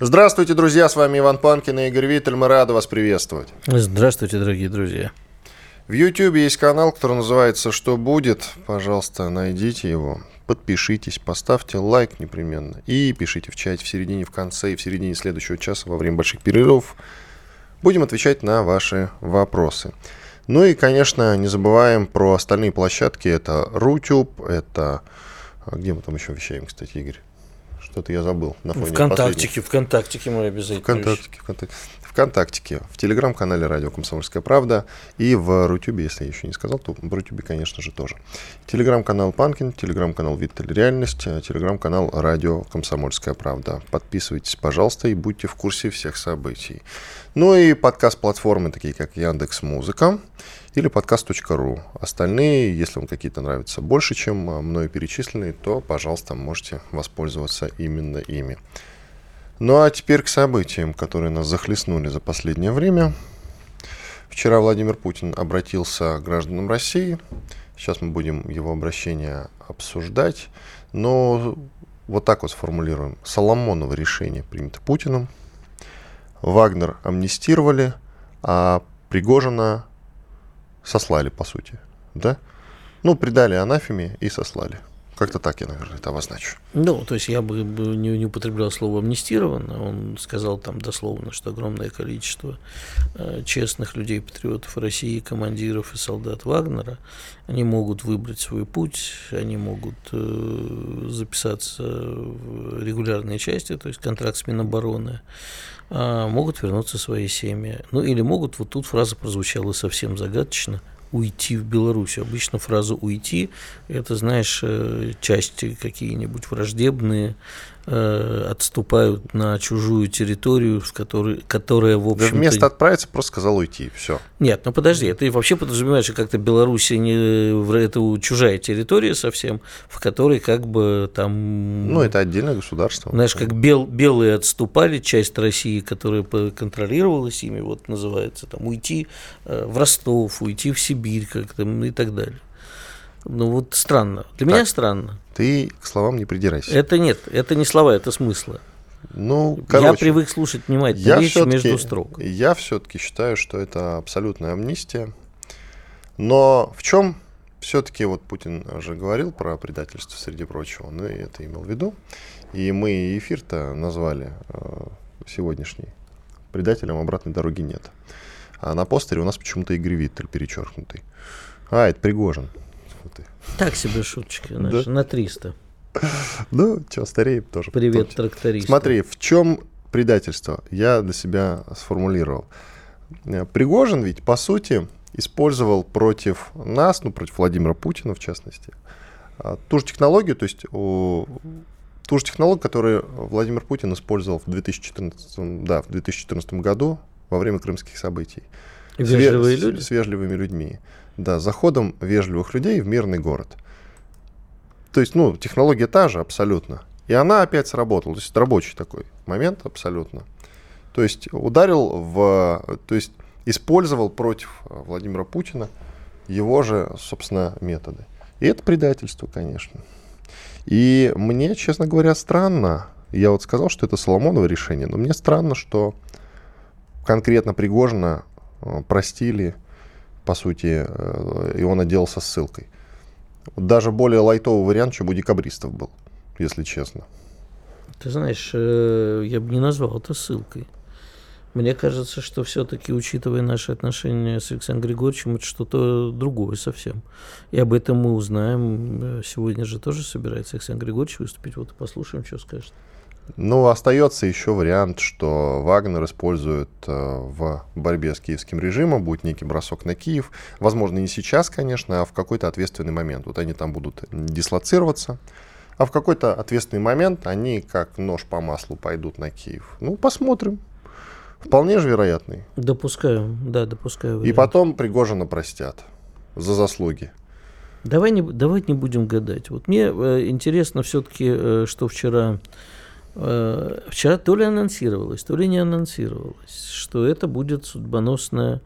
Здравствуйте, друзья, с вами Иван Панкин и Игорь Виттель. Мы рады вас приветствовать. Здравствуйте, дорогие друзья. В YouTube есть канал, который называется «Что будет?». Пожалуйста, найдите его, подпишитесь, поставьте лайк непременно и пишите в чате в середине, в конце и в середине следующего часа во время больших перерывов. Будем отвечать на ваши вопросы. Ну и, конечно, не забываем про остальные площадки. Это Рутюб, это... а Где мы там еще вещаем, кстати, Игорь? Что-то я забыл на фоне ВКонтактике, ВКонтактике мы обязательно. ВКонтактике, ВКонтакте. ВКонтактике, в телеграм-канале Радио Комсомольская правда и в Рутюбе, если я еще не сказал, то в Рутюбе, конечно же, тоже. Телеграм-канал Панкин, телеграм-канал Виттель Реальность, э, телеграм-канал Радио Комсомольская правда. Подписывайтесь, пожалуйста, и будьте в курсе всех событий. Ну и подкаст-платформы, такие как Яндекс Музыка или подкаст.ру. Остальные, если вам какие-то нравятся больше, чем а, мною перечисленные, то, пожалуйста, можете воспользоваться именно ими. Ну а теперь к событиям, которые нас захлестнули за последнее время. Вчера Владимир Путин обратился к гражданам России. Сейчас мы будем его обращение обсуждать. Но вот так вот сформулируем. Соломоново решение принято Путиным. Вагнер амнистировали, а Пригожина сослали, по сути. Да? Ну, предали анафеме и сослали. Как-то так я, наверное, это обозначу. Ну, то есть я бы не, не употреблял слово амнистировано. Он сказал там дословно, что огромное количество э, честных людей, патриотов России, командиров и солдат Вагнера, они могут выбрать свой путь, они могут э, записаться в регулярные части, то есть контракт с Минобороны, могут вернуться в свои семьи. Ну, или могут, вот тут фраза прозвучала совсем загадочно, уйти в Беларусь. Обычно фраза «уйти» – это, знаешь, э, части какие-нибудь враждебные, э, отступают на чужую территорию, в которой, которая, в общем Вместо отправиться просто сказал уйти, все. Нет, ну подожди, это вообще подразумевает, что как-то Беларусь не это чужая территория совсем, в которой как бы там... Ну, это отдельное государство. Знаешь, как бел, белые отступали, часть России, которая контролировалась ими, вот называется, там, уйти э, в Ростов, уйти в Сибирь как-то и так далее. Ну вот странно. Для так, меня странно. Ты к словам не придирайся. Это нет, это не слова, это смыслы. Ну, короче, я привык слушать внимательно я речь между строк. Я все-таки считаю, что это абсолютная амнистия. Но в чем все-таки вот Путин же говорил про предательство, среди прочего, он и это имел в виду. И мы эфир-то назвали э, сегодняшний предателем обратной дороги нет. А на постере у нас почему-то Игорь Виттель перечеркнутый. А, это Пригожин ты. Так себе шуточки, знаешь, да? на 300. Ну, что, стареем тоже. Привет, тракторист. Смотри, в чем предательство? Я для себя сформулировал. Э, Пригожин ведь, по сути, использовал против нас, ну, против Владимира Путина, в частности, а, ту же технологию, то есть ту же технологию, которую Владимир Путин использовал в 2014, да, в 2014 году во время крымских событий. Вежливые с, люди? С вежливыми людьми. Да, заходом вежливых людей в мирный город. То есть, ну, технология та же абсолютно. И она опять сработала. То есть, рабочий такой момент абсолютно. То есть, ударил в... То есть, использовал против Владимира Путина его же, собственно, методы. И это предательство, конечно. И мне, честно говоря, странно. Я вот сказал, что это Соломоново решение, но мне странно, что конкретно Пригожина Э, простили, по сути, э, и он отделался ссылкой. Даже более лайтовый вариант, чем у декабристов был, если честно. Ты знаешь, э, я бы не назвал это ссылкой. Мне кажется, что все-таки, учитывая наши отношения с Александром Григорьевичем, это что-то другое совсем. И об этом мы узнаем. Сегодня же тоже собирается Александр Григорьевич выступить. Вот послушаем, что скажет. Ну, остается еще вариант, что Вагнер использует э, в борьбе с киевским режимом, будет некий бросок на Киев. Возможно, не сейчас, конечно, а в какой-то ответственный момент. Вот они там будут дислоцироваться, А в какой-то ответственный момент они как нож по маслу пойдут на Киев. Ну, посмотрим. Вполне же вероятный. Допускаю, да, допускаю. И потом Пригожина простят за заслуги. Давай не, давайте не будем гадать. Вот мне э, интересно все-таки, э, что вчера, вчера то ли анонсировалось, то ли не анонсировалось, что это будет судьбоносная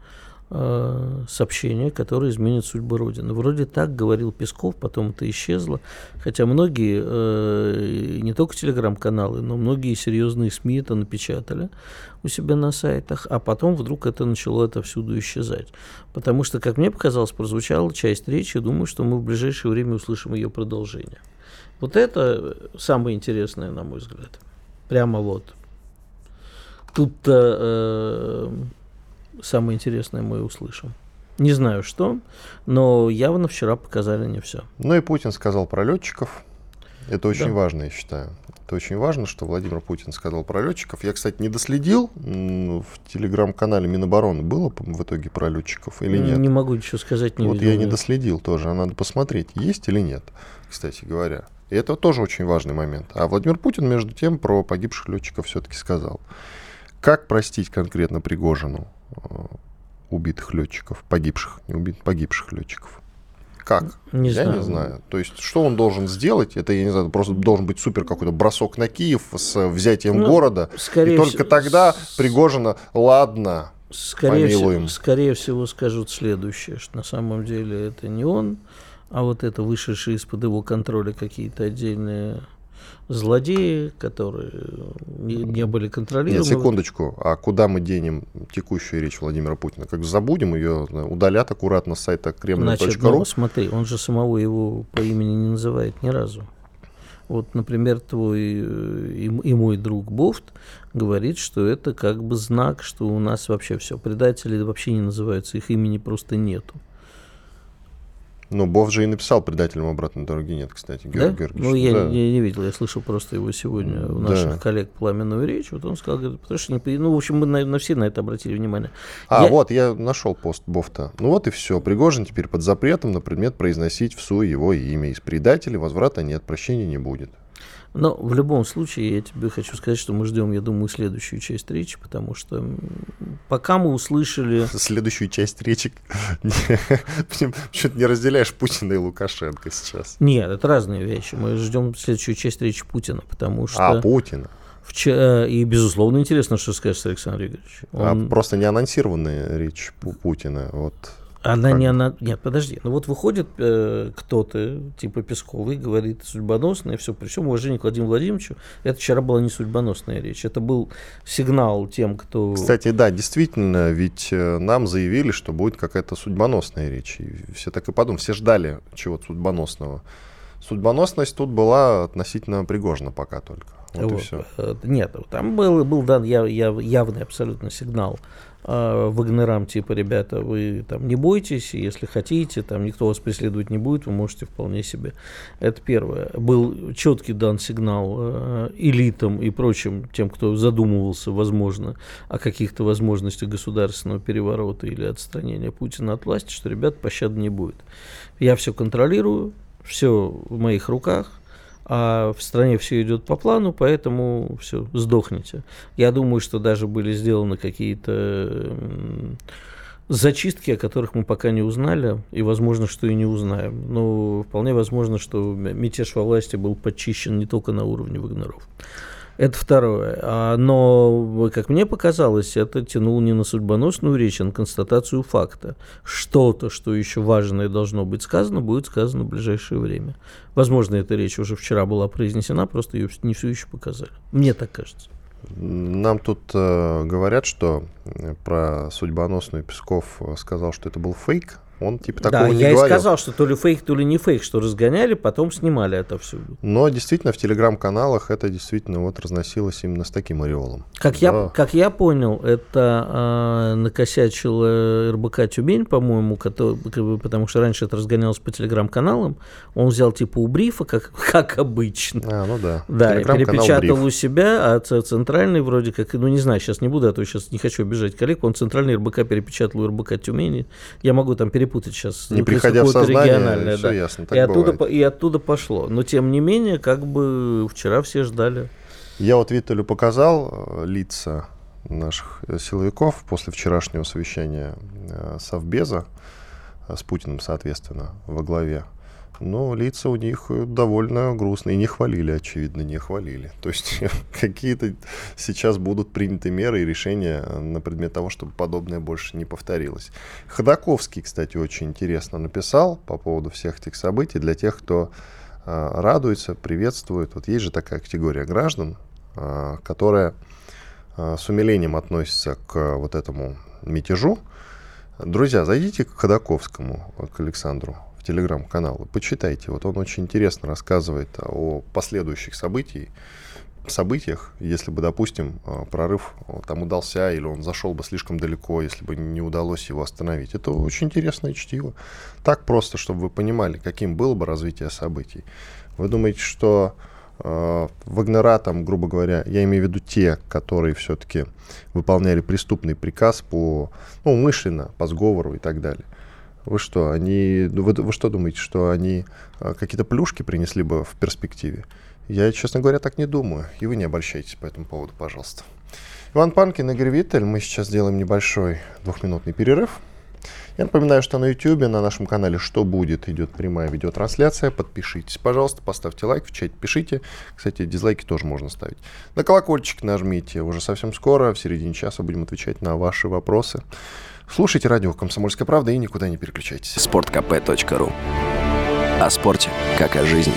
Э, сообщение, которое изменит судьбу Родины. Вроде так говорил Песков, потом это исчезло. Хотя многие, э, не только телеграм-каналы, но многие серьезные СМИ это напечатали у себя на сайтах, а потом вдруг это начало это всюду исчезать. Потому что, как мне показалось, прозвучала часть речи, думаю, что мы в ближайшее время услышим ее продолжение. Вот это самое интересное, на мой взгляд. Прямо вот. Тут-то э, самое интересное мы услышим. Не знаю что, но явно вчера показали не все. Ну и Путин сказал про летчиков. Это очень да. важно, я считаю. Это очень важно, что Владимир Путин сказал про летчиков. Я, кстати, не доследил в телеграм-канале Минобороны было в итоге про летчиков или нет. Не могу ничего сказать, не Вот видел, я не доследил тоже, а надо посмотреть, есть или нет, кстати говоря. И это тоже очень важный момент. А Владимир Путин, между тем, про погибших летчиков все-таки сказал. Как простить конкретно Пригожину? Э, убитых летчиков, погибших, не убитых, погибших летчиков. Как? Не я знаю. не знаю. То есть, что он должен сделать? Это, я не знаю, просто должен быть супер какой-то бросок на Киев с взятием ну, города. И только тогда Пригожина, ладно, скорее помилуем. Всего, скорее всего, скажут следующее, что на самом деле это не он, а вот это вышедшие из-под его контроля какие-то отдельные злодеи, которые не, не были контролируемы. Нет, секундочку. А куда мы денем текущую речь Владимира Путина? Как забудем ее, удалят аккуратно с сайта кремля.ру? Значит, ну, смотри, он же самого его по имени не называет ни разу. Вот, например, твой э, и, и мой друг Бофт говорит, что это как бы знак, что у нас вообще все. Предатели вообще не называются, их имени просто нету. Ну, Бов же и написал предателям обратной дороги нет, кстати, Георгий да? Георгиевич. Ну, я, да. не, не видел, я слышал просто его сегодня у наших да. коллег пламенную речь. Вот он сказал, говорит, потому что, ну, в общем, мы на, на все на это обратили внимание. А, я... вот, я нашел пост Бофта. Ну вот и все. Пригожин теперь под запретом на предмет произносить в СУ его имя. Из предателей возврата нет, прощения не будет. Но в любом случае я тебе хочу сказать, что мы ждем, я думаю, следующую часть речи, потому что пока мы услышали... Следующую часть речи почему-то не разделяешь Путина и Лукашенко сейчас. Нет, это разные вещи. Мы ждем следующую часть речи Путина, потому что... А, Путина. Вчера, и, безусловно, интересно, что скажет Александр Игоревич. А Он... А просто не анонсированная речь Путина. Вот она как? не она. Нет, подожди. Ну вот выходит э, кто-то, типа Песковый, говорит судьбоносное, все. При всем уважении к Владимиру Владимировичу, это вчера была не судьбоносная речь. Это был сигнал тем, кто. Кстати, да, действительно, ведь э, нам заявили, что будет какая-то судьбоносная речь. И все так и подумали, все ждали чего-то судьбоносного. Судьбоносность тут была относительно Пригожина пока только. Вот, вот. и все. Э, нет, там был, был дан яв, яв, явный абсолютно сигнал э, Вагнерам, типа, ребята, вы там не бойтесь, если хотите, там никто вас преследовать не будет, вы можете вполне себе. Это первое. Был четкий дан сигнал э, элитам и прочим, тем, кто задумывался, возможно, о каких-то возможностях государственного переворота или отстранения Путина от власти, что, ребят, пощады не будет. Я все контролирую, все в моих руках, а в стране все идет по плану, поэтому все, сдохните. Я думаю, что даже были сделаны какие-то зачистки, о которых мы пока не узнали, и возможно, что и не узнаем. Но вполне возможно, что мятеж во власти был подчищен не только на уровне Вагнеров. Это второе. А, но, как мне показалось, это тянуло не на судьбоносную речь, а на констатацию факта. Что-то, что еще важное должно быть сказано, будет сказано в ближайшее время. Возможно, эта речь уже вчера была произнесена, просто ее не все еще показали. Мне так кажется. Нам тут э, говорят, что э, про судьбоносную Песков сказал, что это был фейк, он типа такого да, не я говорил. и сказал, что то ли фейк, то ли не фейк, что разгоняли, потом снимали это все. Но действительно в телеграм-каналах это действительно вот разносилось именно с таким ореолом. Как, да. я, как я понял, это э, накосячил РБК Тюмень, по-моему, потому что раньше это разгонялось по телеграм-каналам. Он взял типа у брифа, как, как обычно. А, ну да. Да, и перепечатал бриф. у себя, а центральный вроде как, ну не знаю, сейчас не буду, а то сейчас не хочу обижать коллег, он центральный РБК перепечатал у РБК Тюмени. Я могу там перепутать путать сейчас. Не приходя в сознание, все да. ясно, так и, оттуда, и оттуда пошло. Но, тем не менее, как бы вчера все ждали. Я вот Виталю показал э, лица наших э, силовиков после вчерашнего совещания э, Совбеза с Путиным, соответственно, во главе но лица у них довольно грустные. Не хвалили, очевидно, не хвалили. То есть какие-то сейчас будут приняты меры и решения на предмет того, чтобы подобное больше не повторилось. Ходаковский, кстати, очень интересно написал по поводу всех этих событий для тех, кто э, радуется, приветствует. Вот есть же такая категория граждан, э, которая э, с умилением относится к вот этому мятежу. Друзья, зайдите к Ходаковскому, к Александру телеграм-канал. Почитайте. Вот он очень интересно рассказывает о последующих событиях, событиях, если бы, допустим, э, прорыв э, там удался, или он зашел бы слишком далеко, если бы не удалось его остановить. Это очень интересное чтиво. Так просто, чтобы вы понимали, каким было бы развитие событий. Вы думаете, что э, Вагнера, там, грубо говоря, я имею в виду те, которые все-таки выполняли преступный приказ по, ну, умышленно, по сговору и так далее. Вы что, они, вы, вы что думаете, что они а, какие-то плюшки принесли бы в перспективе? Я, честно говоря, так не думаю. И вы не обольщайтесь по этому поводу, пожалуйста. Иван Панкин, Игорь Виттель. Мы сейчас делаем небольшой двухминутный перерыв. Я напоминаю, что на YouTube, на нашем канале «Что будет?» идет прямая видеотрансляция. Подпишитесь, пожалуйста, поставьте лайк, в чате пишите. Кстати, дизлайки тоже можно ставить. На колокольчик нажмите. Уже совсем скоро, в середине часа, будем отвечать на ваши вопросы. Слушайте радио «Комсомольская правда» и никуда не переключайтесь. Спорткп.ру О спорте, как о жизни.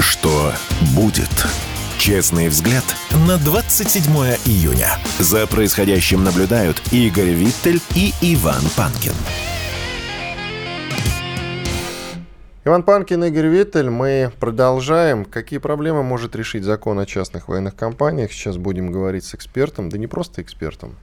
Что будет? Честный взгляд на 27 июня. За происходящим наблюдают Игорь Виттель и Иван Панкин. Иван Панкин, Игорь Виттель. Мы продолжаем. Какие проблемы может решить закон о частных военных компаниях? Сейчас будем говорить с экспертом, да не просто экспертом,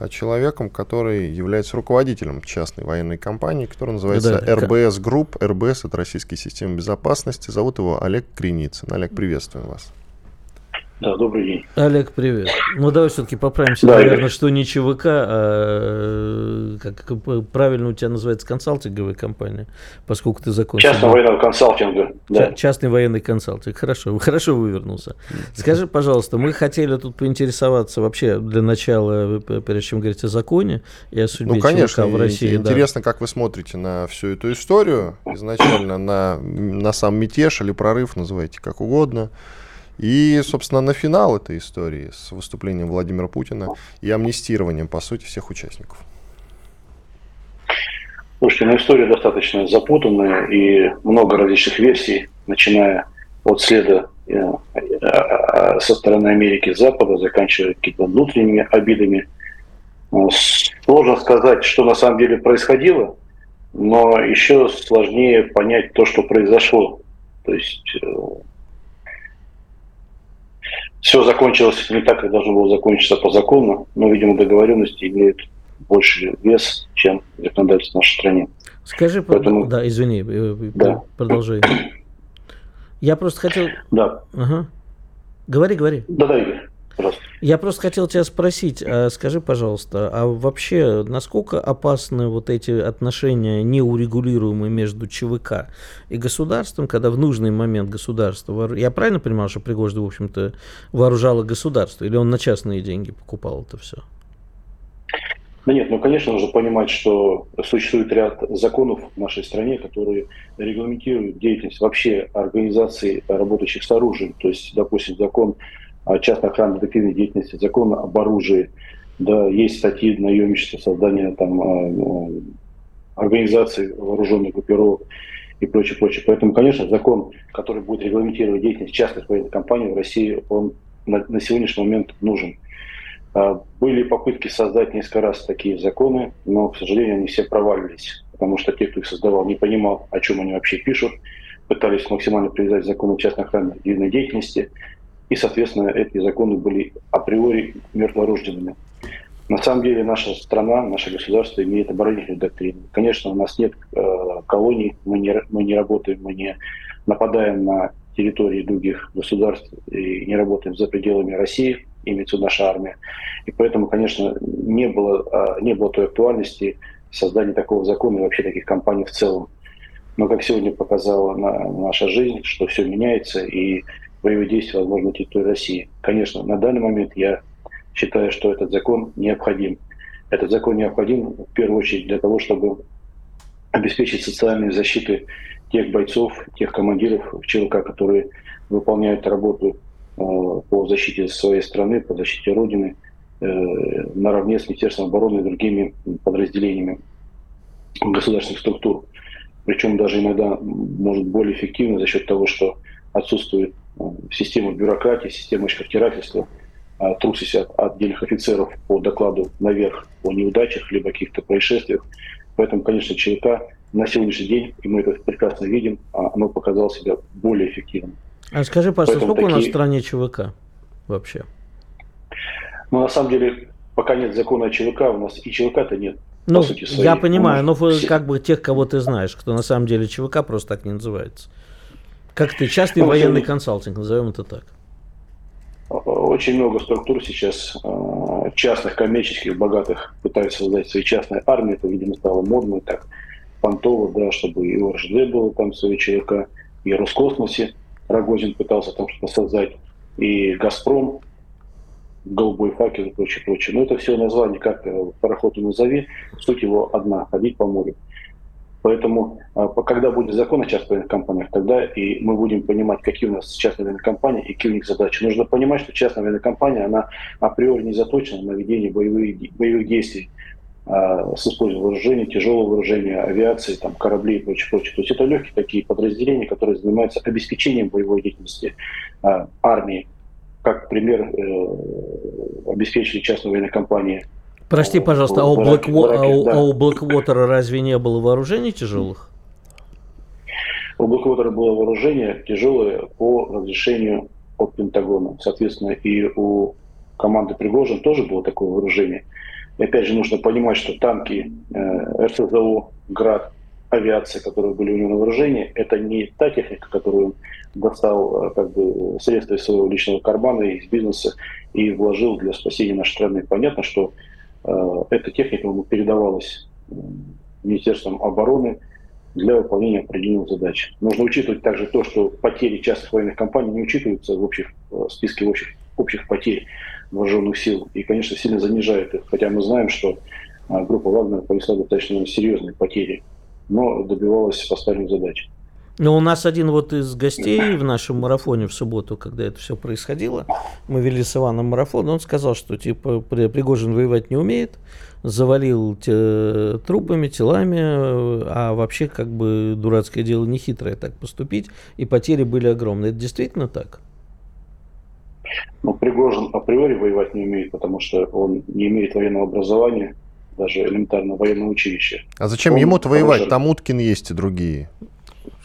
а человеком, который является руководителем частной военной компании, которая называется да, РБС Групп. РБС — это Российская система безопасности. Зовут его Олег Криницын. Олег, приветствуем вас. Да, добрый день. Олег, привет. Ну, давай все-таки поправимся, да, наверное, Игорь. что не ЧВК, а как, как правильно у тебя называется консалтинговая компания, поскольку ты закончил. Частный военный консалтинг, да. Частный военный консалтинг. Хорошо, хорошо вывернулся. Скажи, пожалуйста, мы хотели тут поинтересоваться вообще для начала, прежде чем говорить о законе и о судьбе ну, конечно, ЧВК в России. Интересно, да. как вы смотрите на всю эту историю, изначально на, на сам мятеж или прорыв, называйте как угодно. И, собственно, на финал этой истории с выступлением Владимира Путина и амнистированием, по сути, всех участников. Слушайте, ну история достаточно запутанная и много различных версий, начиная от следа э, э, э, со стороны Америки Запада, заканчивая какими-то внутренними обидами. Сложно сказать, что на самом деле происходило, но еще сложнее понять то, что произошло. То есть все закончилось не так, как должно было закончиться по закону, но, видимо, договоренности имеют больше вес, чем законодательство в нашей стране. Скажи, Поэтому... да, извини, э, э, да. продолжай. Я просто хотел... Да. Ага. Говори, говори. Да, да, Игорь. Я просто хотел тебя спросить, а скажи, пожалуйста, а вообще насколько опасны вот эти отношения неурегулируемые между ЧВК и государством, когда в нужный момент государство... Я правильно понимал, что Пригожин, в общем-то, вооружало государство, или он на частные деньги покупал это все? Да нет, ну, конечно, нужно понимать, что существует ряд законов в нашей стране, которые регламентируют деятельность вообще организаций, работающих с оружием. То есть, допустим, закон частной охраны детективной деятельности, закон об оружии, да, есть статьи наемничества, создания там а, ну, организаций вооруженных группировок и прочее, прочее. Поэтому, конечно, закон, который будет регламентировать деятельность частных военных компаний в России, он на, на сегодняшний момент нужен. А, были попытки создать несколько раз такие законы, но, к сожалению, они все провалились, потому что те, кто их создавал, не понимал, о чем они вообще пишут, пытались максимально привязать закон частной охраны к деятельности, и, соответственно, эти законы были априори мертворожденными. На самом деле наша страна, наше государство имеет оборонительную доктрину. Конечно, у нас нет э, колоний, мы не, мы не работаем, мы не нападаем на территории других государств и не работаем за пределами России. имеется наша армия. И поэтому, конечно, не было, а, не было той актуальности создания такого закона и вообще таких компаний в целом. Но, как сегодня показала наша жизнь, что все меняется, и боевые действия возможно на территории России. Конечно, на данный момент я считаю, что этот закон необходим. Этот закон необходим в первую очередь для того, чтобы обеспечить социальную защиту тех бойцов, тех командиров в ЧВК, которые выполняют работу э, по защите своей страны, по защите Родины, э, наравне с Министерством обороны и другими подразделениями государственных структур. Причем даже иногда может более эффективно за счет того, что отсутствует система бюрократии, система шкартирательства, трусость от отдельных офицеров по докладу наверх о неудачах либо каких-то происшествиях. Поэтому, конечно, ЧВК на сегодняшний день, и мы это прекрасно видим, а оно показало себя более эффективным. А скажи, пожалуйста, сколько такие... у нас в стране ЧВК вообще? Ну, на самом деле, пока нет закона о ЧВК, у нас и ЧВК-то нет. Ну, сути своей. я понимаю, но все... как бы тех, кого ты знаешь, кто на самом деле ЧВК просто так не называется. Как ты, частный ну, военный очень... консалтинг, назовем это так. Очень много структур сейчас а, частных, коммерческих, богатых пытаются создать свои частные армии. Это, видимо, стало модно так понтово, да, чтобы и ОРЖД было там свои ЧВК, и Роскосмосе Рогозин пытался там что-то создать, и «Газпром», «Голубой факел» и прочее, прочее. Но это все название, как пароход назови, суть его одна – ходить по морю. Поэтому, а, когда будет закон о частных компаниях, тогда и мы будем понимать, какие у нас частные военные компании и какие у них задачи. Нужно понимать, что частная военная компания, она априори не заточена на ведение боевых, боевых действий а, с использованием вооружения, тяжелого вооружения, авиации, там, кораблей и прочее, прочее. То есть это легкие такие подразделения, которые занимаются обеспечением боевой деятельности а, армии. Как пример э, обеспечили частные военные компании. Прости, пожалуйста, а у, Black, а, у, да. а у Blackwater разве не было вооружений тяжелых? У Blackwater было вооружение тяжелое по разрешению от Пентагона. Соответственно, и у команды Пригожин тоже было такое вооружение – и опять же нужно понимать, что танки э, РСЗО, ГРАД, авиация, которые были у него на вооружении, это не та техника, которую он достал э, как бы средства из своего личного кармана, из бизнеса и вложил для спасения нашей страны. Понятно, что эта техника передавалась э, Министерством обороны для выполнения определенных задач. Нужно учитывать также то, что потери частных военных компаний не учитываются в общих в списке общих, общих потерь вооруженных сил и, конечно, сильно занижает их. Хотя мы знаем, что а, группа Вагнера понесла достаточно серьезные потери, но добивалась поставленных задач. Но у нас один вот из гостей в нашем марафоне в субботу, когда это все происходило, мы вели с Иваном марафон, он сказал, что типа Пригожин воевать не умеет, завалил те, трупами, телами, а вообще как бы дурацкое дело не хитрое так поступить, и потери были огромные. Это действительно так? Но Пригожин априори воевать не умеет, потому что он не имеет военного образования, даже элементарно военного училища. А зачем он ему-то воевать? Там Уткин есть и другие.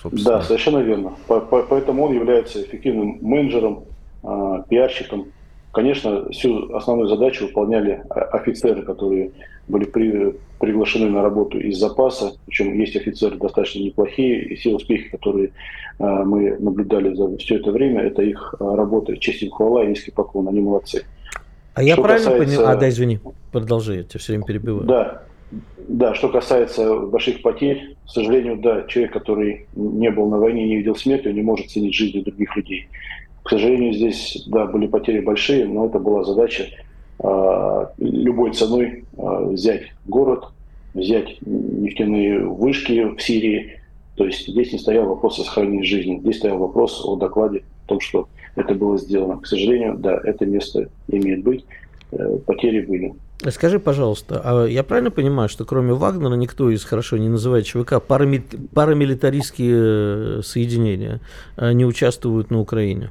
Собственно. Да, совершенно верно. Поэтому он является эффективным менеджером, а, пиарщиком. Конечно, всю основную задачу выполняли офицеры, которые были при, приглашены на работу из запаса, причем есть офицеры достаточно неплохие, и все успехи, которые э, мы наблюдали за все это время, это их работа, честь им хвала и низкий поклон, они молодцы. А я правильно касается... понял? А, да, извини, продолжи, я тебя все время перебиваю. Да, да, что касается больших потерь, к сожалению, да, человек, который не был на войне, не видел смерти, он не может ценить жизни других людей. К сожалению, здесь, да, были потери большие, но это была задача Э, любой ценой э, взять город, взять нефтяные вышки в Сирии. То есть здесь не стоял вопрос о сохранении жизни, здесь стоял вопрос о докладе, о том, что это было сделано. К сожалению, да, это место имеет быть, э, потери были. Скажи, пожалуйста, а я правильно понимаю, что кроме Вагнера никто из хорошо не называет ЧВК парамилитаристские соединения не участвуют на Украине?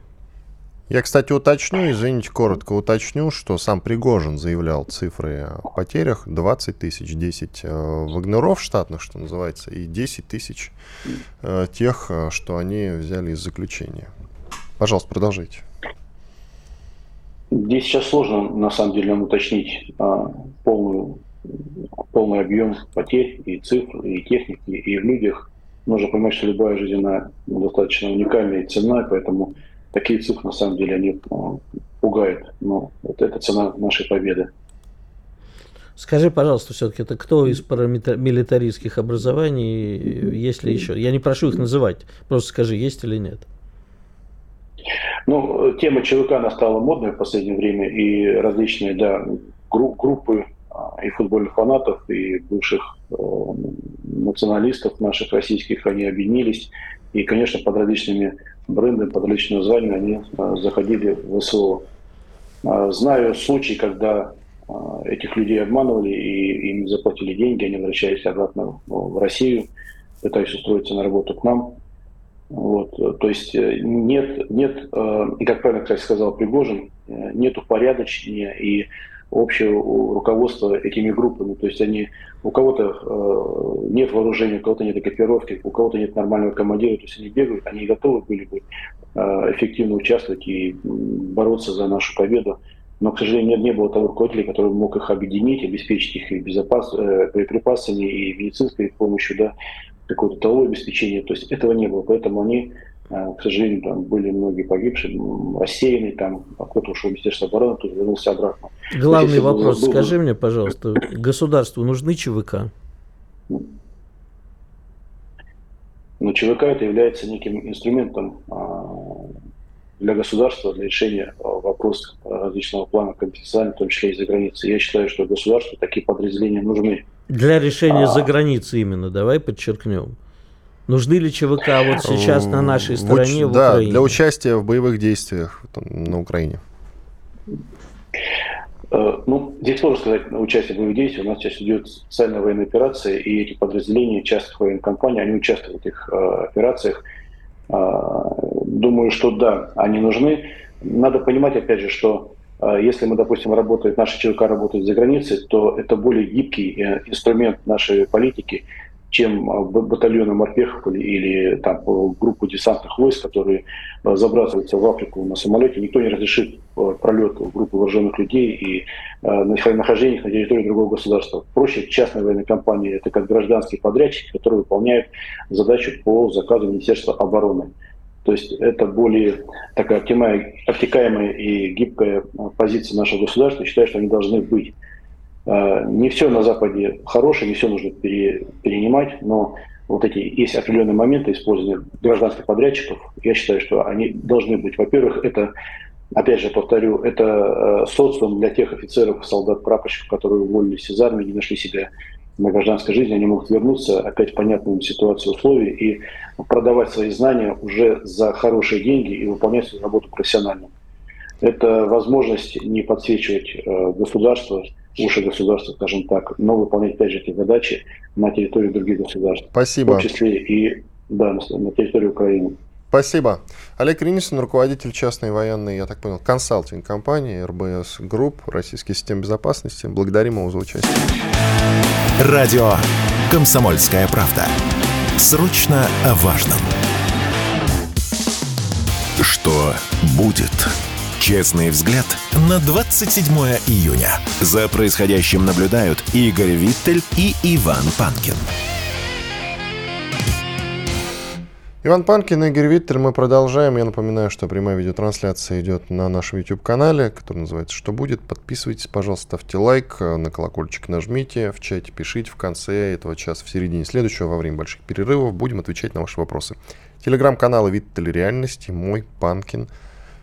Я, кстати, уточню, извините, коротко уточню, что сам Пригожин заявлял цифры о потерях 20 тысяч, 10 э, вагнеров штатных, что называется, и 10 тысяч э, тех, э, что они взяли из заключения. Пожалуйста, продолжите. Здесь сейчас сложно, на самом деле, нам уточнить а, полную, полный объем потерь и цифр, и техники, и в людях. Нужно понимать, что любая жизнь, достаточно уникальная и ценная, поэтому такие цифры, на самом деле, они а, пугает. Но вот это цена нашей победы. Скажи, пожалуйста, все-таки это кто из парамилитаристских образований, есть ли еще? Я не прошу их называть, просто скажи, есть или нет. Ну, тема ЧВК, она стала модной в последнее время, и различные, да, группы а, и футбольных фанатов, и бывших э, националистов наших российских, они объединились. И, конечно, под различными брендами, под различными названиями они э, заходили в СВО. Э, знаю случаи, когда а, этих людей обманывали и им заплатили деньги, они возвращались обратно в Россию, пытаясь устроиться на работу к нам. Вот, то есть э, нет, нет, э, и как правильно, кстати, сказал Пригожин, э, нет упорядочения и общего руководства этими группами. То есть они, у кого-то нет вооружения, у кого-то нет экипировки, у кого-то нет нормального командира, то есть они бегают, они готовы были бы эффективно участвовать и бороться за нашу победу но, к сожалению, не было того руководителя, который мог их объединить, обеспечить их и безопас, э, боеприпасами, и медицинской помощью, да, какое-то тыловое обеспечение. То есть этого не было, поэтому они, э, к сожалению, там были многие погибшие, рассеянные, там, а кто-то ушел в Министерство обороны, кто-то вернулся обратно. Главный есть, вопрос, был, скажи мне, пожалуйста, государству нужны ЧВК? Но ЧВК это является неким инструментом а, для государства для решения э, вопросов различного плана компенсации, в том числе и за границей. Я считаю, что государству такие подразделения нужны. Для решения а... за границей именно, давай подчеркнем. Нужны ли ЧВК вот сейчас на нашей стороне в, в да, Украине? для участия в боевых действиях на Украине. Э, ну, здесь сложно сказать на участие в боевых действиях. У нас сейчас идет специальная военная операция, и эти подразделения частных военных компаний, они участвуют в этих э, операциях. А, думаю, что да, они нужны. Надо понимать, опять же, что а, если мы, допустим, работает, наша ЧВК работает за границей, то это более гибкий э, инструмент нашей политики, чем а, батальоны морпехов или, там, группу десантных войск, которые а, забрасываются в Африку на самолете. Никто не разрешит а, пролет группы вооруженных людей и нахождение их на территории другого государства. Проще частная военная компания – это как гражданский подрядчик, который выполняет задачу по заказу Министерства обороны. То есть это более такая обтекаемая и гибкая позиция нашего государства. Я считаю, что они должны быть. А, не все на Западе хорошее, не все нужно пере, перенимать, но вот эти есть определенные моменты использования гражданских подрядчиков. Я считаю, что они должны быть. Во-первых, это, опять же, повторю, это э, социум для тех офицеров, солдат, прапорщиков, которые уволились из армии, не нашли себя на гражданской жизни, они могут вернуться опять понятную ситуацию условий и продавать свои знания уже за хорошие деньги и выполнять свою работу профессионально. Это возможность не подсвечивать э, государство, уши государства, скажем так, но выполнять, опять же, эти задачи на территории других государств. Спасибо. В том числе и да, на территории Украины. Спасибо. Олег Криницын, руководитель частной военной, я так понял, консалтинг компании РБС Групп, Российские системы безопасности. Благодарим его за участие. Радио «Комсомольская правда». Срочно о важном. Что будет? Честный взгляд на 27 июня. За происходящим наблюдают Игорь Виттель и Иван Панкин. Иван Панкин, Игорь Виттель, мы продолжаем. Я напоминаю, что прямая видеотрансляция идет на нашем YouTube-канале, который называется «Что будет?». Подписывайтесь, пожалуйста, ставьте лайк, на колокольчик нажмите, в чате пишите в конце этого часа, в середине следующего, во время больших перерывов будем отвечать на ваши вопросы. Телеграм-каналы «Виттель реальности», мой Панкин –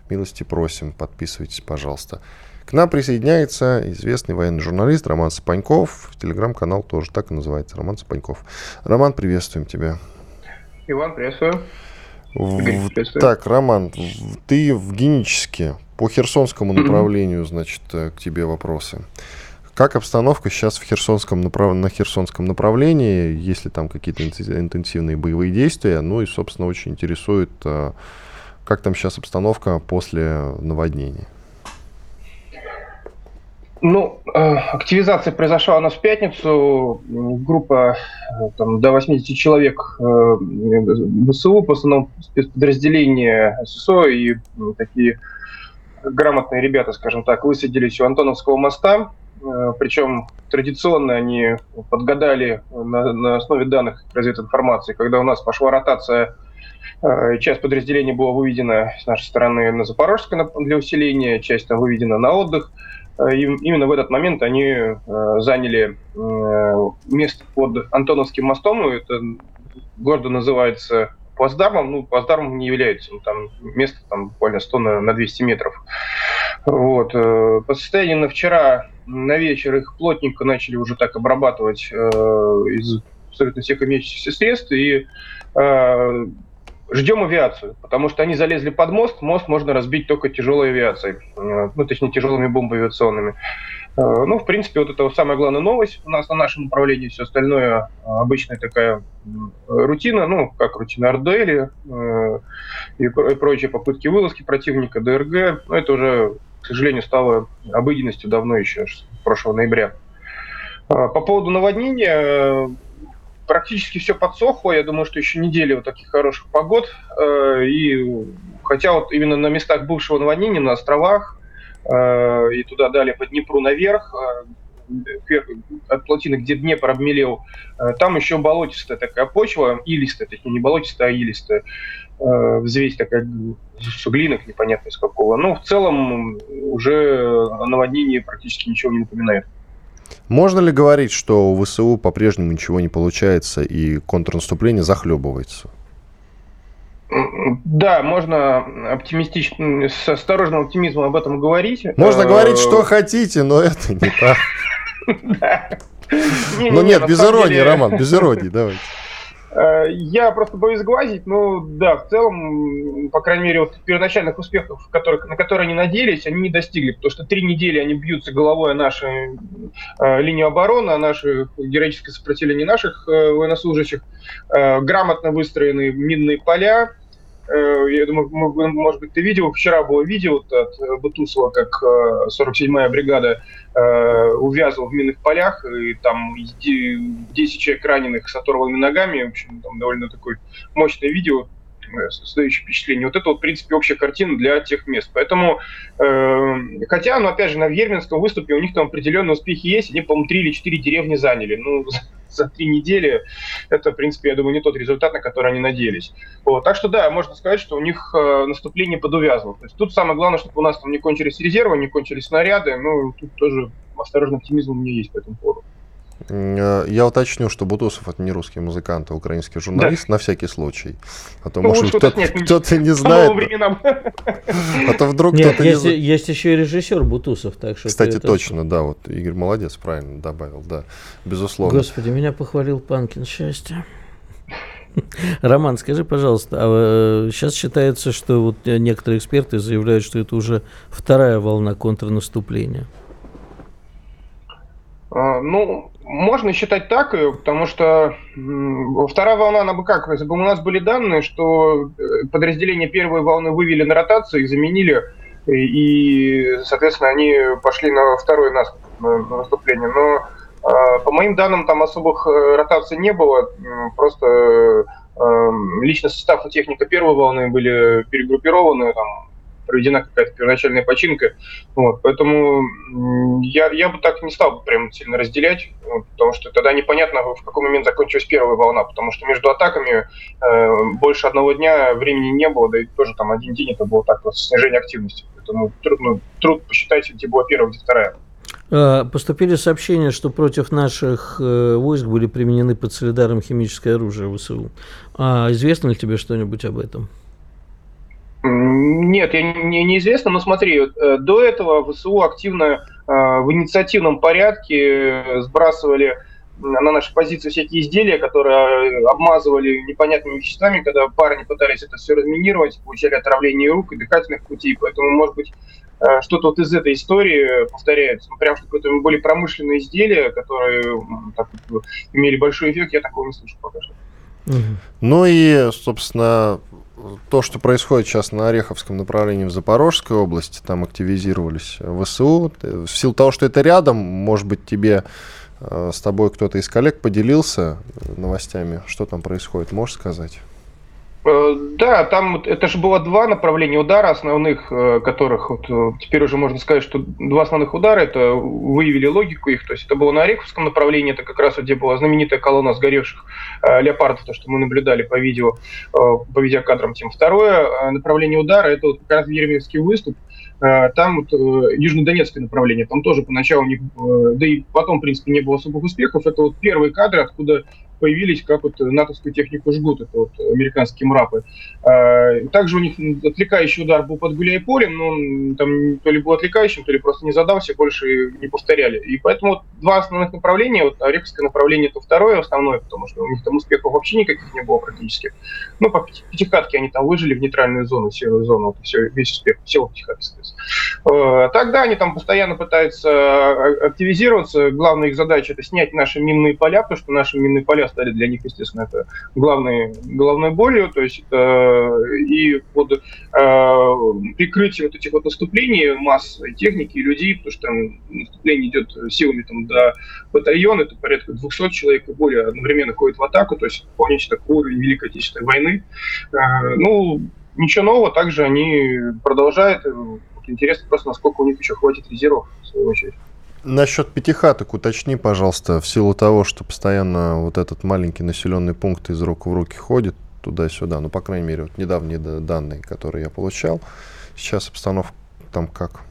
Милости просим, подписывайтесь, пожалуйста. К нам присоединяется известный военный журналист Роман Сапаньков. Телеграм-канал тоже так и называется, Роман Сапаньков. Роман, приветствуем тебя. Иван, приветствую. В... Так, Роман, ты в Геническе по Херсонскому направлению, значит, э, к тебе вопросы. Как обстановка сейчас в Херсонском направ... на Херсонском направлении? Есть ли там какие-то интенсивные боевые действия? Ну и, собственно, очень интересует э, как там сейчас обстановка после наводнения? Ну, э, активизация произошла у нас в пятницу. Группа э, там, до 80 человек э, ВСУ, в основном спецподразделения ССО и такие грамотные ребята, скажем так, высадились у Антоновского моста. Причем традиционно они подгадали на, на основе данных развединформации, когда у нас пошла ротация Часть подразделений была выведена с нашей стороны на Запорожское для усиления, часть там выведена на отдых. И именно в этот момент они заняли место под Антоновским мостом. Это гордо называется плацдармом. Ну, плацдармом не является. Ну, там место там буквально 100 на, на 200 метров. Вот. По состоянию на вчера на вечер их плотненько начали уже так обрабатывать э, из абсолютно всех имеющихся средств и э, ждем авиацию, потому что они залезли под мост, мост можно разбить только тяжелой авиацией, э, ну, точнее, тяжелыми бомбами авиационными. Э, ну, в принципе, вот это самая главная новость у нас на нашем направлении, все остальное э, обычная такая рутина, ну, как рутина РДЛ и прочие попытки вылазки противника, ДРГ, ну, это уже к сожалению, стало обыденностью давно еще, с прошлого ноября. По поводу наводнения, практически все подсохло. Я думаю, что еще неделя вот таких хороших погод. Э, и хотя вот именно на местах бывшего наводнения, на островах, э, и туда дали по Днепру наверх, от плотины, где Днепр обмелел, там еще болотистая такая почва, илистая, точнее не болотистая, а илистая. Э, взвесь такая с глинок непонятно из какого. Но в целом уже наводнение практически ничего не напоминает. Можно ли говорить, что у ВСУ по-прежнему ничего не получается и контрнаступление захлебывается? Да, можно оптимистично, с осторожным оптимизмом об этом говорить. Можно э, говорить, что хотите, но это не так. Ну нет, без иронии, Роман, без иронии, давайте. Э, я просто боюсь глазить, но да, в целом, по крайней мере, вот первоначальных успехов, которые, на которые они надеялись, они не достигли, потому что три недели они бьются головой о нашу э, линию обороны, о наше героическое сопротивление наших э, военнослужащих, э, грамотно выстроены минные поля, я думаю, может быть, ты видел, вчера было видео от э, Бутусова, как 47-я э, бригада увязывала в минных полях, и там 10 человек раненых с оторванными ногами, в общем, там довольно такое мощное видео, создающее впечатление. Вот это, вот, в принципе, общая картина для тех мест. Поэтому, э, хотя, ну, опять же, на Верминском выступе у них там определенные успехи есть, они, по-моему, три или четыре деревни заняли. Ну, за три недели, это, в принципе, я думаю, не тот результат, на который они надеялись. Вот. Так что, да, можно сказать, что у них э, наступление подувязло. То есть тут самое главное, чтобы у нас там не кончились резервы, не кончились снаряды, ну, тут тоже осторожный оптимизм у меня есть по этому поводу. Э, я уточню, что Бутусов это не русский музыкант, а украинский журналист, да. на всякий случай. А то, ну, может, кто-то, кто-то не знает. А то вдруг Нет, кто-то есть, не знает. Есть еще и режиссер Бутусов, так что. Кстати, точно, да, вот Игорь молодец, правильно добавил, да, безусловно. Господи, меня похвалил Панкин счастье. Роман, скажи, пожалуйста, а сейчас э, считается, что вот некоторые эксперты заявляют, что это уже вторая волна контрнаступления. А, ну, можно считать так, э, потому что вторая волна, она бы как, у нас были данные, что э, подразделения первой волны вывели на ротацию, их заменили, э, и, соответственно, они пошли на второе наступление. Но а, по моим данным, там особых ротаций не было, просто личный состав и техника первой волны были перегруппированы, там, проведена какая-то первоначальная починка. Вот, поэтому я, я бы так не стал прям сильно разделять, вот, потому что тогда непонятно, в какой момент закончилась первая волна, потому что между атаками э, больше одного дня времени не было, да и тоже там один день это было так вот снижение активности. Поэтому трудно, труд посчитать, где была первая, где вторая. А, поступили сообщения, что против наших э, войск были применены под солидаром химическое оружие ВСУ. А известно ли тебе что-нибудь об этом? Нет, я не, неизвестно, но смотри, э, до этого ВСУ активно э, в инициативном порядке сбрасывали на наши позиции всякие изделия, которые обмазывали непонятными веществами, когда парни пытались это все разминировать, получали отравление рук и дыхательных путей. Поэтому, может быть, э, что-то вот из этой истории повторяется. Ну, прям что это были промышленные изделия, которые так, имели большой эффект, я такого не слышал пока что. Ну и, собственно, то, что происходит сейчас на Ореховском направлении в Запорожской области, там активизировались ВСУ. В силу того, что это рядом, может быть, тебе э, с тобой кто-то из коллег поделился новостями, что там происходит, можешь сказать? Э, да, там это же было два направления удара основных, э, которых вот э, теперь уже можно сказать, что два основных удара, это выявили логику их, то есть это было на Ореховском направлении, это как раз где была знаменитая колонна сгоревших леопардов, то, что мы наблюдали по видео, по видеокадрам тем. Второе направление удара, это вот как раз Еремеевский выступ, там вот южнодонецкое направление, там тоже поначалу, не, да и потом, в принципе, не было особых успехов, это вот первые кадры, откуда появились, как вот натовскую технику жгут, это вот американские мрапы. А, также у них отвлекающий удар был под Гуляйполем, но он там то ли был отвлекающим, то ли просто не задался, больше не повторяли. И поэтому вот два основных направления, вот Ореховское направление это второе основное, потому что у них там успехов вообще никаких не было практически. Ну, по пятихатке они там выжили в нейтральную зону, серую зону, вот все, весь успех, всего пятихатки, а, Тогда они там постоянно пытаются а, активизироваться, главная их задача это снять наши минные поля, потому что наши минные поля стали для них, естественно, это главной, головной болью, то есть это и под э, прикрытием вот этих вот наступлений масс техники и людей, потому что там наступление идет силами там до батальона, это порядка 200 человек и более одновременно ходит в атаку, то есть вполне такой уровень Великой Отечественной войны. Э, ну, ничего нового, также они продолжают. Интересно просто, насколько у них еще хватит резервов, в свою очередь. Насчет пятихаток уточни, пожалуйста, в силу того, что постоянно вот этот маленький населенный пункт из рук в руки ходит туда-сюда, ну, по крайней мере, вот недавние данные, которые я получал, сейчас обстановка там как?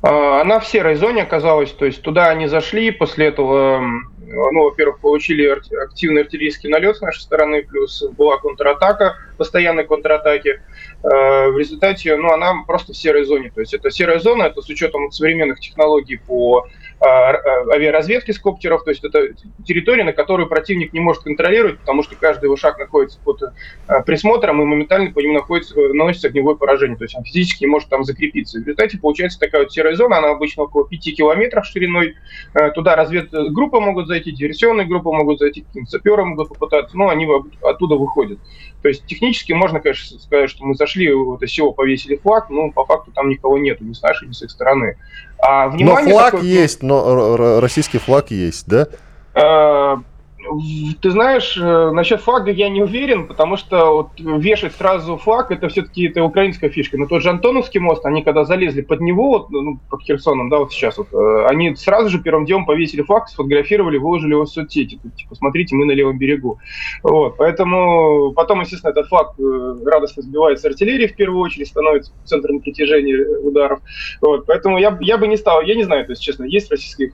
А, она в серой зоне оказалась, то есть туда они зашли, после этого, ну, во-первых, получили активный артиллерийский налет с нашей стороны, плюс была контратака, постоянной контратаки. Э, в результате, ну, она просто в серой зоне. То есть это серая зона, это с учетом современных технологий по э, э, авиаразведке с коптеров, то есть это территория, на которую противник не может контролировать, потому что каждый его шаг находится под присмотром и моментально по нему находится, наносится огневое поражение, то есть он физически не может там закрепиться. В результате получается такая вот серая зона, она обычно около 5 километров шириной, туда разведгруппы могут зайти, диверсионные группы могут зайти, саперы могут попытаться, но они оттуда выходят. То есть технически можно, конечно, сказать, что мы зашли в это село, повесили флаг, но по факту там никого нету, ни с нашей, ни с их стороны. А внимание но флаг такое, есть, но российский флаг есть, да? Ты знаешь, э, насчет флага я не уверен, потому что вот вешать сразу флаг, это все-таки это украинская фишка. Но тот же Антоновский мост, они когда залезли под него, вот, ну, под Херсоном, да, вот сейчас вот, э, они сразу же первым делом повесили флаг, сфотографировали, выложили его в соцсети. Типа, смотрите, мы на левом берегу. Вот, поэтому потом, естественно, этот флаг э, радостно сбивается артиллерии в первую очередь, становится центром притяжения ударов. Вот, поэтому я, я бы не стал, я не знаю, то есть, честно, есть российский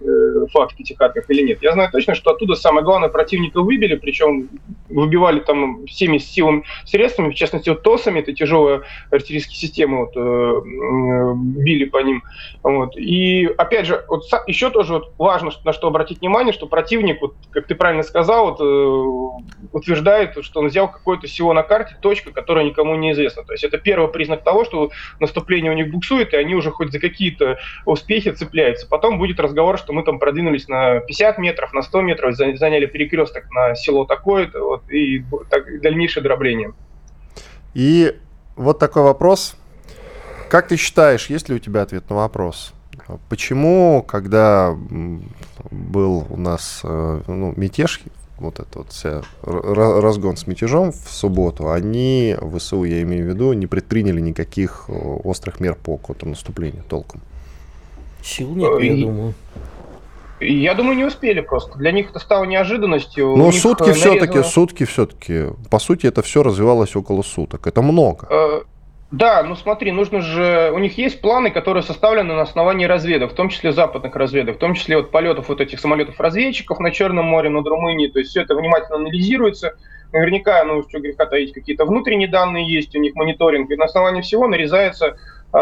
флаг в пятихатках или нет. Я знаю точно, что оттуда самое главное противника выбили, причем выбивали там всеми силами, средствами, в частности, вот ТОСами, это тяжелые артиллерийские системы, вот, э, били по ним. Вот. И, опять же, вот еще тоже вот важно, на что обратить внимание, что противник, вот, как ты правильно сказал, вот, э, утверждает, что он взял какое-то село на карте, точка, которая никому не известна. То есть это первый признак того, что наступление у них буксует, и они уже хоть за какие-то успехи цепляются. Потом будет разговор, что мы там продвинулись на 50 метров, на 100 метров, заняли перекресток перекресток на село такое-то, вот, и так, дальнейшее дробление. И вот такой вопрос. Как ты считаешь, есть ли у тебя ответ на вопрос? Почему, когда был у нас э, ну, мятеж, вот этот вот вся разгон с мятежом в субботу, они, ВСУ, я имею в виду, не предприняли никаких э, острых мер по контрнаступлению толком? Сил нет, я думаю. Я думаю, не успели просто. Для них это стало неожиданностью. Но сутки нарезано... все-таки, сутки все-таки. По сути, это все развивалось около суток. Это много. Э, да, ну смотри, нужно же... У них есть планы, которые составлены на основании разведок, в том числе западных разведок, в том числе вот полетов вот этих самолетов-разведчиков на Черном море, над Румынией. То есть все это внимательно анализируется. Наверняка, ну, что греха таить, какие-то внутренние данные есть, у них мониторинг. И на основании всего нарезается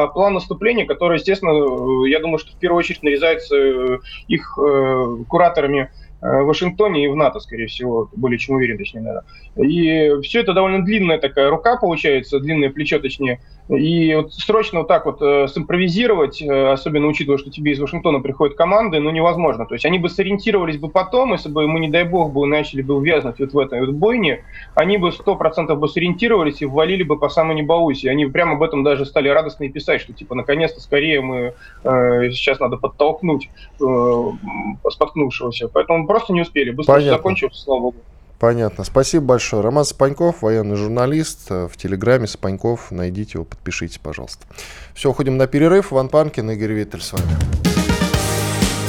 план наступления, который, естественно, я думаю, что в первую очередь нарезается э, их э, кураторами Э, в Вашингтоне и в НАТО, скорее всего, более чем уверен, точнее, наверное. И все это довольно длинная такая рука получается, длинное плечо, точнее. И вот срочно вот так вот э, симпровизировать, э, особенно учитывая, что тебе из Вашингтона приходят команды, ну, невозможно. То есть они бы сориентировались бы потом, если бы мы, не дай бог, бы начали бы увязнуть вот в этой вот бойне, они бы сто процентов бы сориентировались и ввалили бы по самой небаусе. Они прямо об этом даже стали радостно и писать, что типа наконец-то скорее мы э, сейчас надо подтолкнуть э, споткнувшегося. Поэтому просто не успели. Быстро Понятно. закончилось, слава богу. Понятно. Спасибо большое. Роман Спаньков, военный журналист. В Телеграме Спаньков. Найдите его, подпишитесь, пожалуйста. Все, уходим на перерыв. Иван Панкин, Игорь Виттель с вами.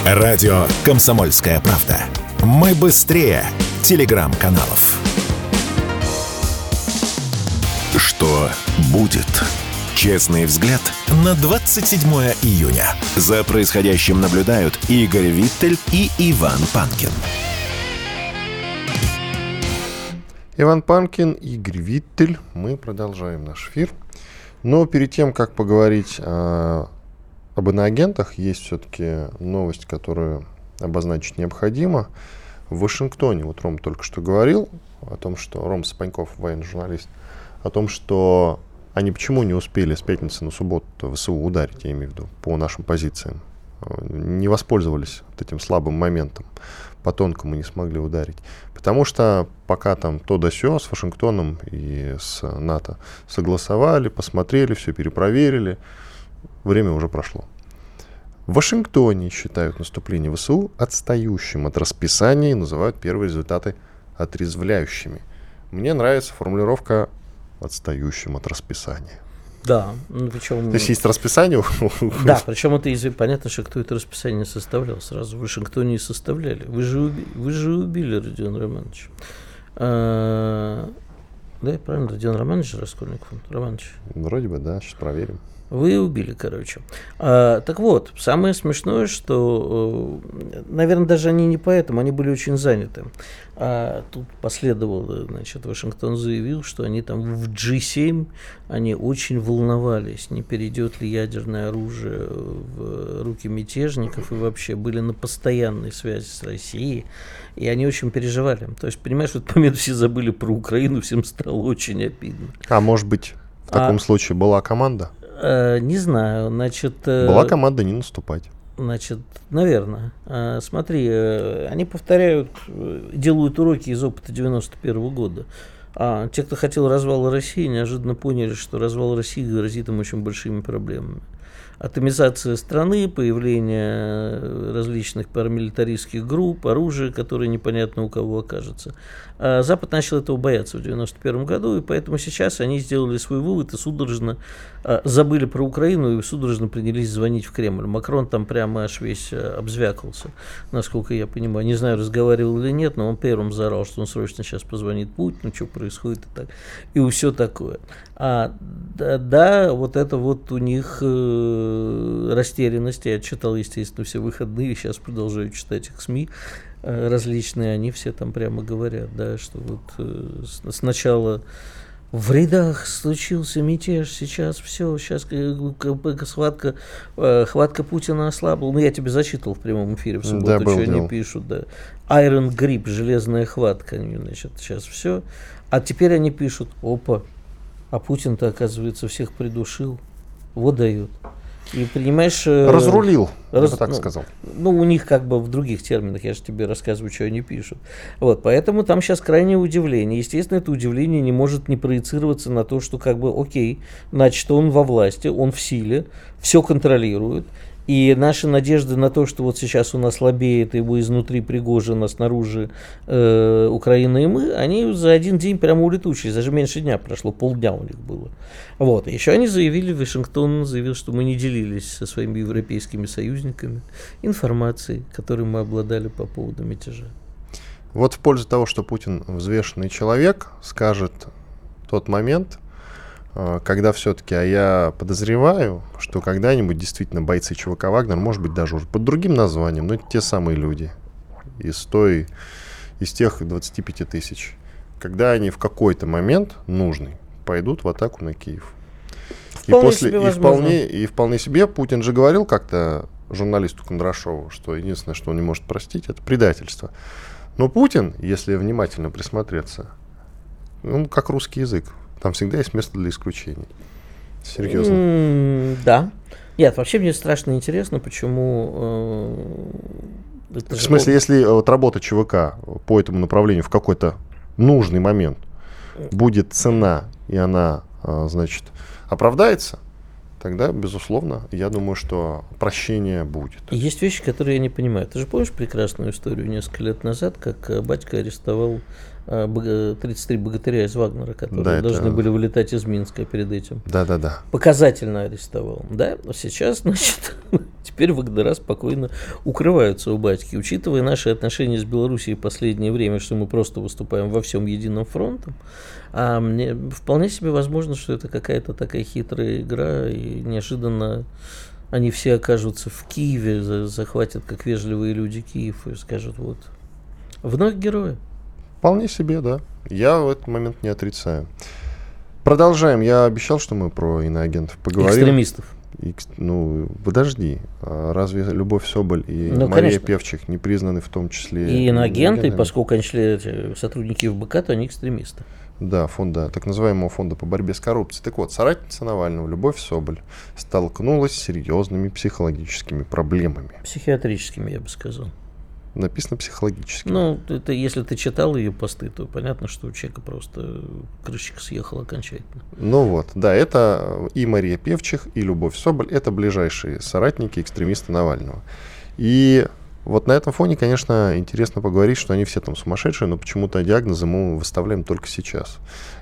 Радио «Комсомольская правда». Мы быстрее телеграм-каналов. Что будет? Честный взгляд на 27 июня. За происходящим наблюдают Игорь Виттель и Иван Панкин. Иван Панкин, Игорь Виттель. Мы продолжаем наш эфир. Но перед тем, как поговорить о, об иноагентах, есть все-таки новость, которую обозначить необходимо. В Вашингтоне, вот Ром только что говорил о том, что Ром Спаньков, военный журналист, о том, что они почему не успели с пятницы на субботу ВСУ ударить, я имею в виду, по нашим позициям? Не воспользовались вот этим слабым моментом, по тонкому не смогли ударить. Потому что пока там то да сё с Вашингтоном и с НАТО согласовали, посмотрели, все перепроверили, время уже прошло. В Вашингтоне считают наступление ВСУ отстающим от расписания и называют первые результаты отрезвляющими. Мне нравится формулировка отстающим от расписания. Да, ну, причем... То есть есть расписание? Да, причем это из... понятно, что кто это расписание составлял. Сразу в Вашингтоне и составляли. Вы же, уби... Вы же убили Родиона Романовича. А... Да, правильно, Родион Романович Раскольников? Романович. Вроде бы, да, сейчас проверим. Вы убили, короче. А, так вот, самое смешное, что, э, наверное, даже они не поэтому, они были очень заняты. А тут последовал, значит, Вашингтон заявил, что они там в G7, они очень волновались, не перейдет ли ядерное оружие в руки мятежников, и вообще были на постоянной связи с Россией, и они очень переживали. То есть, понимаешь, в этот момент все забыли про Украину, всем стало очень обидно. А может быть, в таком а, случае была команда? Э, не знаю, значит... Э, Была команда не наступать. Значит, наверное. Э, смотри, э, они повторяют, э, делают уроки из опыта 91 -го года. А те, кто хотел развала России, неожиданно поняли, что развал России грозит им очень большими проблемами атомизация страны, появление различных парамилитаристских групп, оружия, которое непонятно у кого окажется. А Запад начал этого бояться в 1991 году, и поэтому сейчас они сделали свой вывод и судорожно а, забыли про Украину и судорожно принялись звонить в Кремль. Макрон там прямо аж весь а, обзвякался, насколько я понимаю. Не знаю, разговаривал или нет, но он первым заорал, что он срочно сейчас позвонит Путину, что происходит и так, и все такое. А, да, да, вот это вот у них э, растерянность. Я читал, естественно, все выходные, сейчас продолжаю читать их СМИ э, различные, они все там прямо говорят, да, что вот э, сначала в рядах случился мятеж, сейчас все, сейчас схватка, э, хватка Путина ослабла. Ну, я тебе зачитывал в прямом эфире в субботу, да, что дело. они пишут, да. Iron Grip, железная хватка, значит, сейчас все. А теперь они пишут, опа, а Путин-то, оказывается, всех придушил. Вот дают. И понимаешь... Э, Разрулил, раз, я бы так ну, сказал. Ну, у них как бы в других терминах, я же тебе рассказываю, что они пишут. Вот, поэтому там сейчас крайнее удивление. Естественно, это удивление не может не проецироваться на то, что как бы, окей, значит, он во власти, он в силе, все контролирует, и наши надежды на то, что вот сейчас у нас слабеет его изнутри Пригожин, а снаружи э, Украина и мы, они за один день прямо улетучились. Даже меньше дня прошло, полдня у них было. Вот. Еще они заявили, Вашингтон заявил, что мы не делились со своими европейскими союзниками информацией, которой мы обладали по поводу мятежа. Вот в пользу того, что Путин взвешенный человек, скажет тот момент, когда все-таки, а я подозреваю, что когда-нибудь действительно бойцы ЧВК Вагнер, может быть, даже уже под другим названием, но это те самые люди из той, из тех 25 тысяч, когда они в какой-то момент нужный пойдут в атаку на Киев. Вполне и, после, и, вполне, и вполне себе Путин же говорил как-то журналисту Кондрашову, что единственное, что он не может простить, это предательство. Но Путин, если внимательно присмотреться, он как русский язык. Там всегда есть место для исключений. Серьезно. Mm, да. Нет, вообще мне страшно интересно, почему... Э, в смысле, если вот работа ЧВК по этому направлению в какой-то нужный момент будет цена, и она, э, значит, оправдается, тогда, безусловно, я думаю, что прощение будет. Есть вещи, которые я не понимаю. Ты же помнишь прекрасную историю несколько лет назад, как э, батька арестовал 33 богатыря из Вагнера, которые да, должны это... были вылетать из Минска перед этим. Да, да, да. Показательно арестовал. Да, но сейчас, значит, теперь Вагнера спокойно укрываются у батьки. Учитывая наши отношения с Белоруссией в последнее время, что мы просто выступаем во всем единым фронтом, а мне вполне себе возможно, что это какая-то такая хитрая игра, и неожиданно они все окажутся в Киеве, захватят как вежливые люди Киев и скажут, вот, вновь герои. Вполне себе, да. Я в этот момент не отрицаю. Продолжаем. Я обещал, что мы про иноагентов поговорим. Экстремистов. Экс... Ну, подожди. А разве Любовь Соболь и ну, Мария конечно. Певчих не признаны в том числе и иноагенты, поскольку они сотрудники ФБК, то они экстремисты. Да, фонда, так называемого фонда по борьбе с коррупцией. Так вот, соратница Навального, Любовь Соболь, столкнулась с серьезными психологическими проблемами. Психиатрическими, я бы сказал написано психологически. Ну, это если ты читал ее посты, то понятно, что у человека просто крышечка съехала окончательно. Ну вот, да, это и Мария Певчих, и Любовь Соболь, это ближайшие соратники экстремиста Навального. И вот на этом фоне, конечно, интересно поговорить, что они все там сумасшедшие, но почему-то диагнозы мы выставляем только сейчас.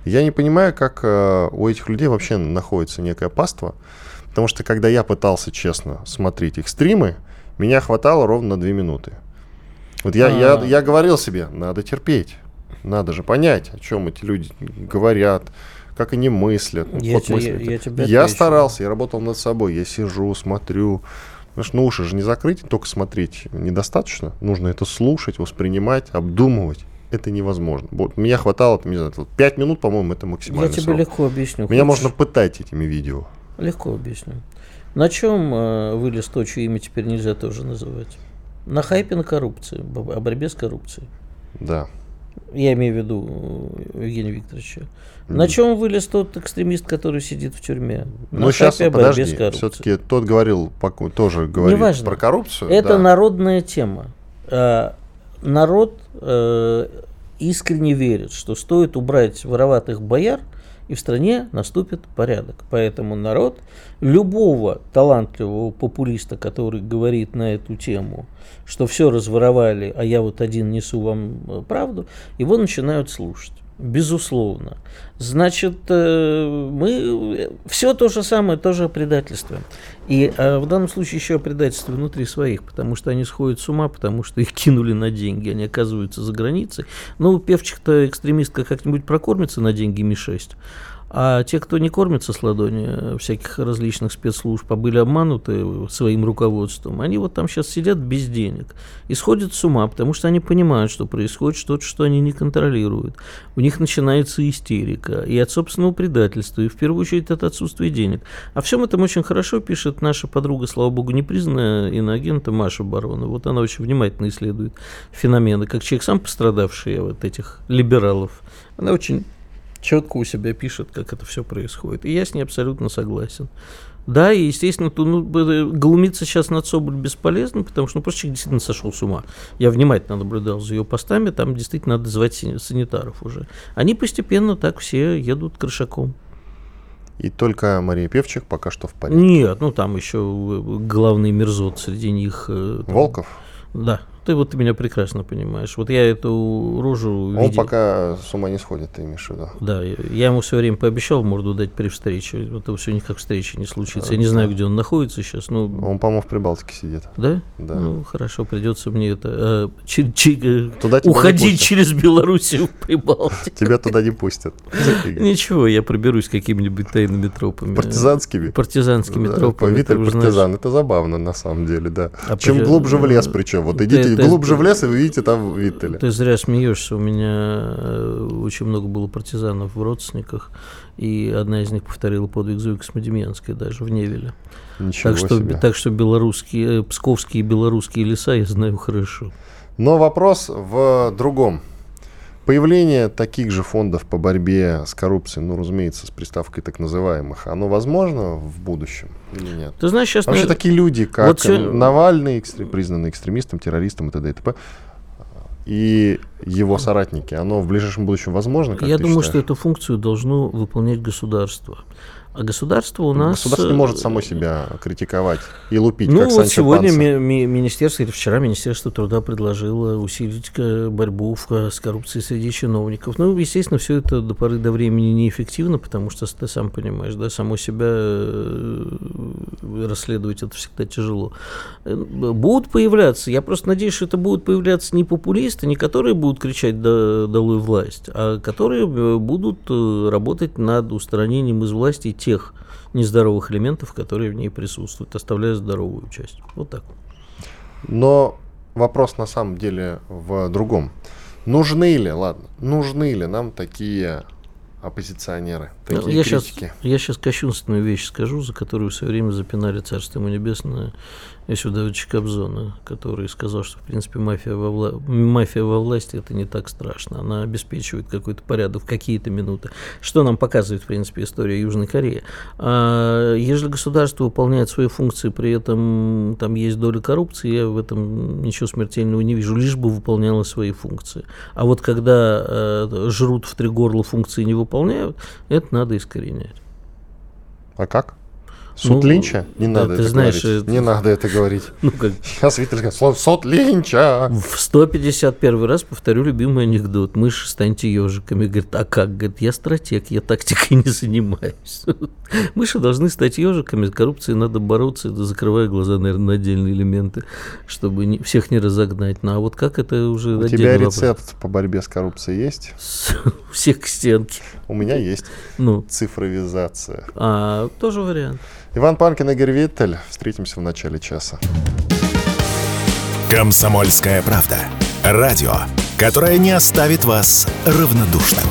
Я не понимаю, как э, у этих людей вообще находится некое паство, потому что когда я пытался честно смотреть их стримы, меня хватало ровно на две минуты. Вот я, я, а. я говорил себе, надо терпеть. Надо же понять, о чем эти люди говорят, как они мыслят. Я, вот мыслят. я, я, тебя я старался, я работал над собой, я сижу, смотрю. Потому что ну, уши же не закрыть, только смотреть недостаточно. Нужно это слушать, воспринимать, обдумывать. Это невозможно. Вот меня хватало, не знаю, 5 минут, по-моему, это максимально. Я тебе срок. легко объясню. Меня Хочешь? можно пытать этими видео. Легко объясню. На чем э, вылез то, чье имя теперь нельзя тоже называть? На хайпе на коррупции, о борьбе с коррупцией. Да. Я имею в виду э, Евгения Викторовича. На чем вылез тот экстремист, который сидит в тюрьме? На ну, сейчас, подожди, все-таки тот говорил, тоже говорил Неважно. про коррупцию. Это да. народная тема. А, народ э, искренне верит, что стоит убрать вороватых бояр, и в стране наступит порядок. Поэтому народ любого талантливого популиста, который говорит на эту тему, что все разворовали, а я вот один несу вам э, правду, его начинают слушать. Безусловно. Значит, э, мы все то же самое, тоже о предательстве. И а в данном случае еще о предательстве внутри своих, потому что они сходят с ума, потому что их кинули на деньги, они оказываются за границей. Ну, певчих-то экстремистка как-нибудь прокормится на деньги Ми-6. А те, кто не кормится с ладони всяких различных спецслужб, а были обмануты своим руководством, они вот там сейчас сидят без денег и сходят с ума, потому что они понимают, что происходит что-то, что они не контролируют. У них начинается истерика и от собственного предательства, и в первую очередь от отсутствия денег. О всем этом очень хорошо пишет наша подруга, слава богу, непризнанная иноагента Маша Барона. Вот она очень внимательно исследует феномены, как человек сам пострадавший от этих либералов. Она очень четко у себя пишет, как это все происходит. И я с ней абсолютно согласен. Да, и, естественно, то, ну, глумиться сейчас над Соболь бесполезно, потому что ну, просто человек действительно сошел с ума. Я внимательно наблюдал за ее постами, там действительно надо звать санитаров уже. Они постепенно так все едут крышаком. И только Мария Певчих пока что в порядке. Нет, ну там еще главный мерзот среди них. Э, там, Волков? Да. Ты вот ты меня прекрасно понимаешь. Вот я эту рожу Он видел. пока с ума не сходит, ты имеешь в виду? Да, я ему все время пообещал морду дать при встрече. Вот это все никак встречи не случится. Я не знаю, где он находится сейчас. Но... Он, по-моему, в Прибалтике сидит. Да? Да. Ну, хорошо, придется мне это... Э, чи- чи- туда уходить через Белоруссию в Прибалтику. Тебя туда не пустят. Ничего, я проберусь какими-нибудь тайными тропами. Партизанскими? Партизанскими тропами. Виталь партизан, это забавно на самом деле, да. А Чем глубже в лес причем. Вот идите и глубже в лес, и вы видите там Виттеля. Ты зря смеешься. У меня э, очень много было партизанов в родственниках, и одна из них повторила подвиг Зои Космодемьянской даже в Невеле. Ничего так что, себе. так что белорусские, э, псковские и белорусские леса я знаю хорошо. Но вопрос в другом. Появление таких же фондов по борьбе с коррупцией, ну, разумеется, с приставкой так называемых, оно возможно в будущем или нет? Ты знаешь, сейчас... Вообще на... такие люди, как вот все... Навальный, экстр... признанный экстремистом, террористом и т.д. и т.п., и его соратники, оно в ближайшем будущем возможно? Я думаю, считаешь? что эту функцию должно выполнять государство. А государство у нас... Государство не может само себя критиковать и лупить, ну, как вот Санчо сегодня Панса. ми- ми- министерство, или вчера Министерство труда предложило усилить э, борьбу с коррупцией среди чиновников. Ну, естественно, все это до поры до времени неэффективно, потому что ты сам понимаешь, да, само себя э, расследовать это всегда тяжело. Э, Будут появляться, я просто надеюсь, что это будут появляться не популисты, не которые будут кричать «Да- «долой власть», а которые э, будут э, работать над устранением из власти тех нездоровых элементов, которые в ней присутствуют, оставляя здоровую часть. Вот так. Но вопрос на самом деле в другом. Нужны ли, ладно, нужны ли нам такие оппозиционеры, Ну, такие я сейчас, критики? я сейчас кощунственную вещь скажу, за которую все время запинали Царство ему небесное Исудовича Кобзона, который сказал, что, в принципе, мафия во, вла- мафия во власти это не так страшно. Она обеспечивает какой-то порядок в какие-то минуты. Что нам показывает, в принципе, история Южной Кореи. А если государство выполняет свои функции, при этом там есть доля коррупции, я в этом ничего смертельного не вижу, лишь бы выполняла свои функции. А вот когда э, жрут в три горла функции не выполняют, это надо искоренять. А как? Суд Ну, Линча? Не да, надо ты это знаешь, говорить. это- Не надо это говорить. Ну, как Сейчас Виталий слово суд Линча. в 151 раз повторю любимый анекдот. Мыши, станьте ежиками. Говорит, а как? Говорит, я стратег, я тактикой не занимаюсь. Мыши должны стать ежиками, с коррупцией надо бороться, это закрывая глаза, наверное, на отдельные элементы, чтобы не- всех не разогнать. Ну, а вот как это уже У тебя вопрос. рецепт по борьбе с коррупцией есть? Всех к стенке. У меня есть. Ну, Цифровизация. а, тоже вариант. Иван Панкин, Игорь Виттель. Встретимся в начале часа. «Комсомольская правда». Радио, которое не оставит вас равнодушным.